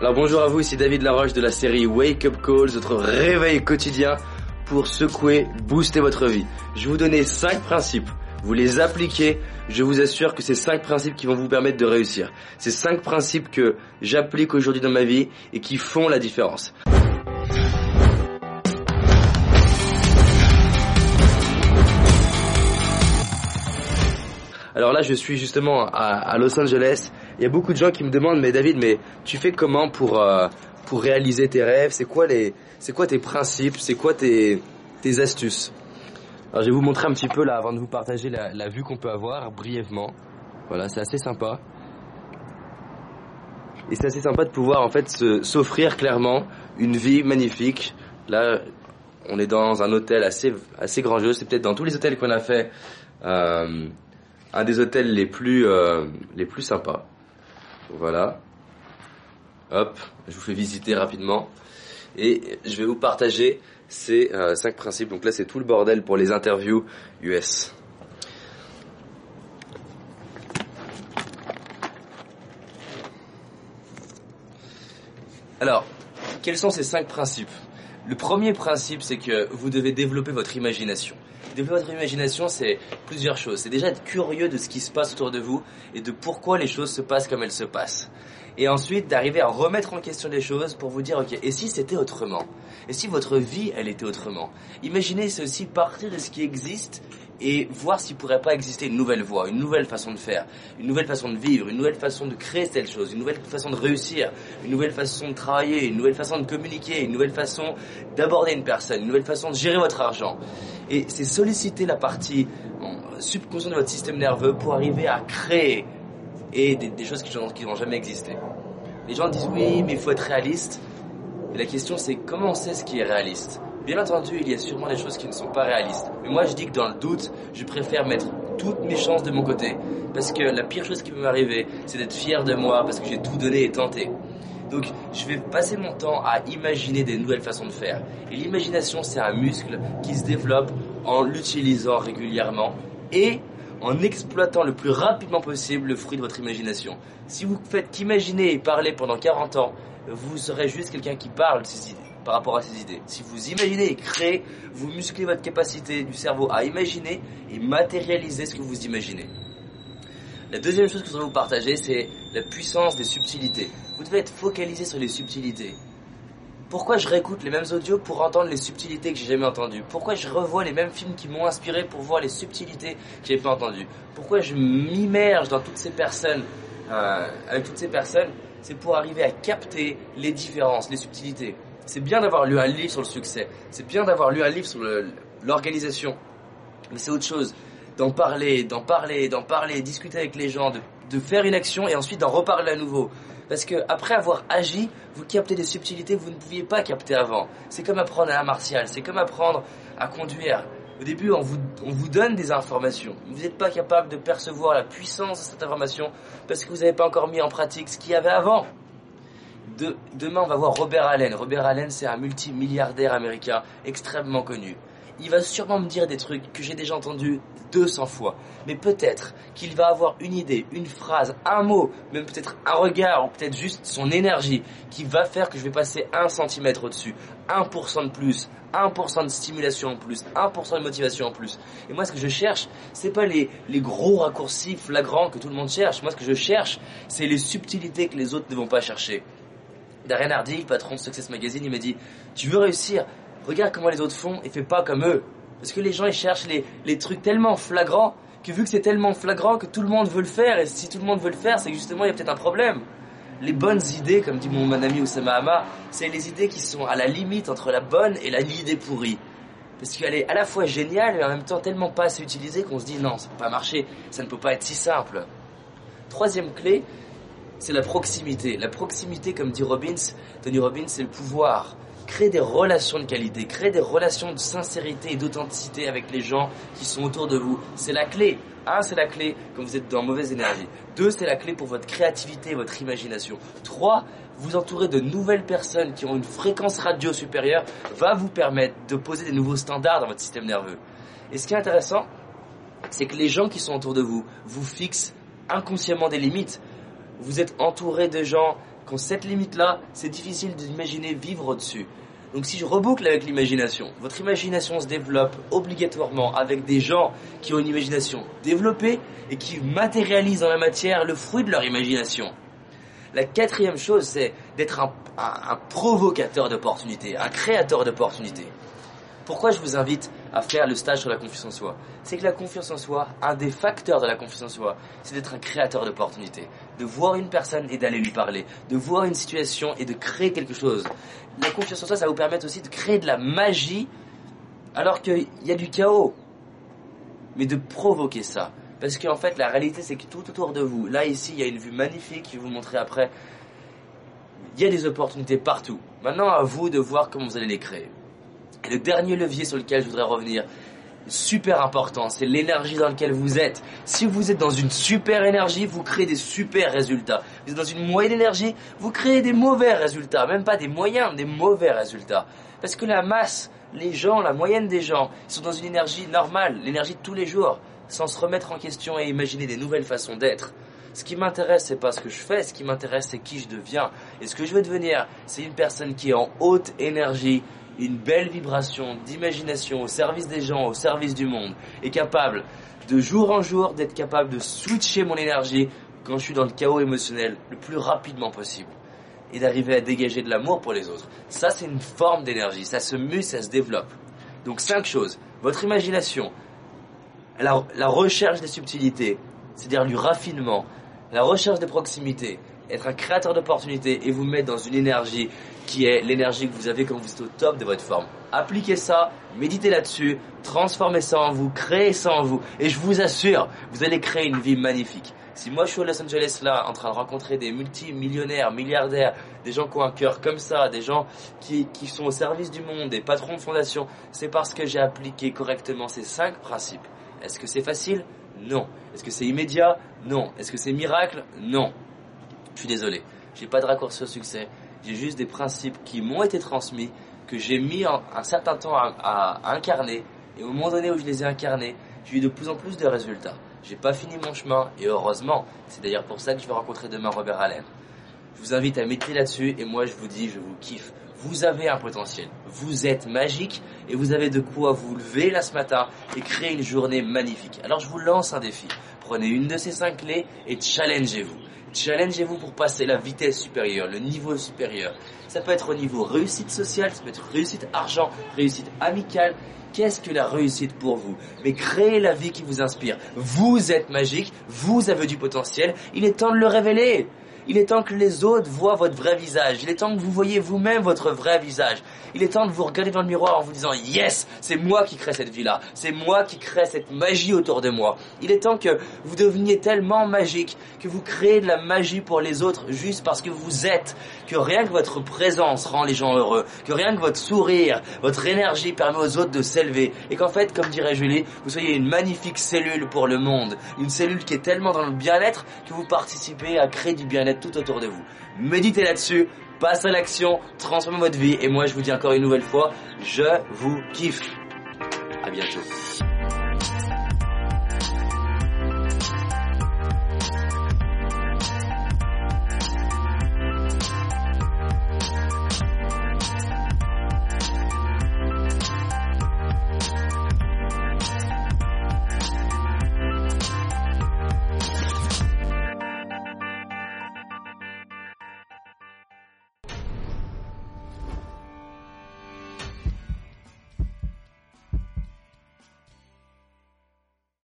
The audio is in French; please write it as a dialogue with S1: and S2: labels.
S1: Alors bonjour à vous, ici David Laroche de la série Wake Up Calls, votre réveil quotidien pour secouer, booster votre vie. Je vais vous donner 5 principes. Vous les appliquez, je vous assure que c'est 5 principes qui vont vous permettre de réussir. C'est 5 principes que j'applique aujourd'hui dans ma vie et qui font la différence. Alors là, je suis justement à, Los Angeles. Il y a beaucoup de gens qui me demandent, mais David, mais tu fais comment pour euh, pour réaliser tes rêves? C'est quoi quoi tes principes? C'est quoi tes tes astuces? Alors je vais vous montrer un petit peu là avant de vous partager la, la vue qu'on peut avoir brièvement. Voilà, c'est assez sympa. Et c'est assez sympa de pouvoir en fait s'offrir clairement une vie magnifique. Là, on est dans un hôtel assez assez grandiose. C'est peut-être dans tous les hôtels qu'on a fait. Euh, un des hôtels les plus, euh, les plus sympas. Voilà. Hop, je vous fais visiter rapidement. Et je vais vous partager ces euh, cinq principes. Donc là, c'est tout le bordel pour les interviews US. Alors, quels sont ces cinq principes? Le premier principe, c'est que vous devez développer votre imagination. Développer votre imagination, c'est plusieurs choses. C'est déjà être curieux de ce qui se passe autour de vous et de pourquoi les choses se passent comme elles se passent. Et ensuite, d'arriver à remettre en question les choses pour vous dire, ok, et si c'était autrement? Et si votre vie, elle était autrement? Imaginez, aussi partir de ce qui existe et voir s'il pourrait pas exister une nouvelle voie, une nouvelle façon de faire, une nouvelle façon de vivre, une nouvelle façon de créer telle chose, une nouvelle façon de réussir, une nouvelle façon de travailler, une nouvelle façon de communiquer, une nouvelle façon d'aborder une personne, une nouvelle façon de gérer votre argent. Et c'est solliciter la partie subconsciente de votre système nerveux pour arriver à créer et des, choses qui n'ont jamais existé. Les gens disent oui, mais il faut être réaliste. Et la question c'est comment on sait ce qui est réaliste? Bien entendu, il y a sûrement des choses qui ne sont pas réalistes. Mais moi, je dis que dans le doute, je préfère mettre toutes mes chances de mon côté. Parce que la pire chose qui peut m'arriver, c'est d'être fier de moi parce que j'ai tout donné et tenté. Donc, je vais passer mon temps à imaginer des nouvelles façons de faire. Et l'imagination, c'est un muscle qui se développe en l'utilisant régulièrement et en exploitant le plus rapidement possible le fruit de votre imagination. Si vous faites qu'imaginer et parler pendant 40 ans, vous serez juste quelqu'un qui parle par rapport à ces idées. Si vous imaginez et créez, vous musclez votre capacité du cerveau à imaginer et matérialiser ce que vous imaginez. La deuxième chose que je voudrais vous partager, c'est la puissance des subtilités. Vous devez être focalisé sur les subtilités. Pourquoi je réécoute les mêmes audios pour entendre les subtilités que j'ai jamais entendues? Pourquoi je revois les mêmes films qui m'ont inspiré pour voir les subtilités que j'ai pas entendues? Pourquoi je m'immerge dans toutes ces personnes, euh, avec toutes ces personnes? C'est pour arriver à capter les différences, les subtilités. C'est bien d'avoir lu un livre sur le succès. C'est bien d'avoir lu un livre sur l'organisation. Mais c'est autre chose. D'en parler, d'en parler, d'en parler, discuter avec les gens, de, faire une action et ensuite d'en reparler à nouveau. Parce que après avoir agi, vous captez des subtilités que vous ne pouviez pas capter avant. C'est comme apprendre à un martial, c'est comme apprendre à conduire. Au début, on vous, on vous donne des informations. Vous n'êtes pas capable de percevoir la puissance de cette information parce que vous n'avez pas encore mis en pratique ce qu'il y avait avant demain, on va voir Robert Allen. Robert Allen, c'est un multimilliardaire américain extrêmement connu. Il va sûrement me dire des trucs que j'ai déjà entendus 200 fois. Mais peut-être qu'il va avoir une idée, une phrase, un mot, même peut-être un regard, ou peut-être juste son énergie, qui va faire que je vais passer un centimètre au-dessus, 1% de plus, 1% de stimulation en plus, 1% de motivation en plus. Et moi, ce que je cherche, c'est pas les, les gros raccourcis flagrants que tout le monde cherche. Moi, ce que je cherche, c'est les subtilités que les autres ne vont pas chercher. Darren Hardy, le patron de Success Magazine, il m'a dit Tu veux réussir? Regarde comment les autres font et fais pas comme eux. Parce que les gens ils cherchent les, les trucs tellement flagrants que vu que c'est tellement flagrant que tout le monde veut le faire et si tout le monde veut le faire, c'est que justement il y a peut-être un problème. Les bonnes idées, comme dit mon, ami Oussama Hama, c'est les idées qui sont à la limite entre la bonne et la l'idée pourrie. Parce qu'elle est à la fois géniale et en même temps tellement pas assez utilisée qu'on se dit non, ça peut pas marcher, ça ne peut pas être si simple. Troisième clé, c'est la proximité. La proximité, comme dit Robbins, Tony Robbins, c'est le pouvoir. Créer des relations de qualité, créer des relations de sincérité et d'authenticité avec les gens qui sont autour de vous. C'est la clé. Un, c'est la clé quand vous êtes dans mauvaise énergie. Deux, c'est la clé pour votre créativité et votre imagination. Trois, vous entourer de nouvelles personnes qui ont une fréquence radio supérieure va vous permettre de poser des nouveaux standards dans votre système nerveux. Et ce qui est intéressant, c'est que les gens qui sont autour de vous vous fixent inconsciemment des limites vous êtes entouré de gens Quand cette limite-là, c'est difficile d'imaginer vivre au-dessus. Donc si je reboucle avec l'imagination, votre imagination se développe obligatoirement avec des gens qui ont une imagination développée et qui matérialisent dans la matière le fruit de leur imagination. La quatrième chose, c'est d'être un, un provocateur d'opportunités, un créateur d'opportunités. Pourquoi je vous invite à faire le stage sur la confiance en soi C'est que la confiance en soi, un des facteurs de la confiance en soi, c'est d'être un créateur d'opportunités. De voir une personne et d'aller lui parler. De voir une situation et de créer quelque chose. La confiance en soi, ça vous permettre aussi de créer de la magie alors qu'il y a du chaos. Mais de provoquer ça. Parce qu'en fait, la réalité, c'est que tout autour de vous, là, ici, il y a une vue magnifique, je vais vous montrer après. Il y a des opportunités partout. Maintenant, à vous de voir comment vous allez les créer. Et le dernier levier sur lequel je voudrais revenir, super important, c'est l'énergie dans laquelle vous êtes. Si vous êtes dans une super énergie, vous créez des super résultats. Vous êtes dans une moyenne énergie, vous créez des mauvais résultats, même pas des moyens, des mauvais résultats. Parce que la masse, les gens, la moyenne des gens, sont dans une énergie normale, l'énergie de tous les jours, sans se remettre en question et imaginer des nouvelles façons d'être. Ce qui m'intéresse, c'est pas ce que je fais, ce qui m'intéresse, c'est qui je deviens. Et ce que je veux devenir, c'est une personne qui est en haute énergie, une belle vibration d'imagination au service des gens, au service du monde, et capable de jour en jour d'être capable de switcher mon énergie quand je suis dans le chaos émotionnel le plus rapidement possible et d'arriver à dégager de l'amour pour les autres. Ça, c'est une forme d'énergie, ça se mue, ça se développe. Donc cinq choses. Votre imagination, la, la recherche des subtilités, c'est-à-dire du raffinement, la recherche des proximités, être un créateur d'opportunités et vous mettre dans une énergie qui est l'énergie que vous avez quand vous êtes au top de votre forme. Appliquez ça, méditez là-dessus, transformez ça en vous, créez ça en vous, et je vous assure, vous allez créer une vie magnifique. Si moi je suis à Los Angeles là, en train de rencontrer des multimillionnaires, milliardaires, des gens qui ont un cœur comme ça, des gens qui, qui sont au service du monde, des patrons de fondation, c'est parce que j'ai appliqué correctement ces cinq principes. Est-ce que c'est facile? Non. Est-ce que c'est immédiat? Non. Est-ce que c'est miracle? Non. Je suis désolé. J'ai pas de raccourci au succès. J'ai juste des principes qui m'ont été transmis, que j'ai mis un certain temps à, incarner. Et au moment donné où je les ai incarnés, j'ai eu de plus en plus de résultats. J'ai pas fini mon chemin, et heureusement. C'est d'ailleurs pour ça que je vais rencontrer demain Robert Allen. Je vous invite à méditer là-dessus, et moi je vous dis, je vous kiffe. Vous avez un potentiel. Vous êtes magique, et vous avez de quoi vous lever là ce matin et créer une journée magnifique. Alors je vous lance un défi. Prenez une de ces cinq clés et challengez-vous. Challengez-vous pour passer la vitesse supérieure, le niveau supérieur. Ça peut être au niveau réussite sociale, ça peut être réussite argent, réussite amicale. Qu'est-ce que la réussite pour vous? Mais créez la vie qui vous inspire. Vous êtes magique, vous avez du potentiel, il est temps de le révéler. Il est temps que les autres voient votre vrai visage. Il est temps que vous voyez vous-même votre vrai visage. Il est temps de vous regarder dans le miroir en vous disant Yes, c'est moi qui crée cette vie-là. C'est moi qui crée cette magie autour de moi. Il est temps que vous deveniez tellement magique que vous créez de la magie pour les autres juste parce que vous êtes. Que rien que votre présence rend les gens heureux. Que rien que votre sourire, votre énergie permet aux autres de s'élever. Et qu'en fait, comme dirait Julie, vous soyez une magnifique cellule pour le monde. Une cellule qui est tellement dans le bien-être que vous participez à créer du bien-être tout autour de vous. Méditez là-dessus, passe à l'action, transformez votre vie et moi je vous dis encore une nouvelle fois, je vous kiffe. À bientôt.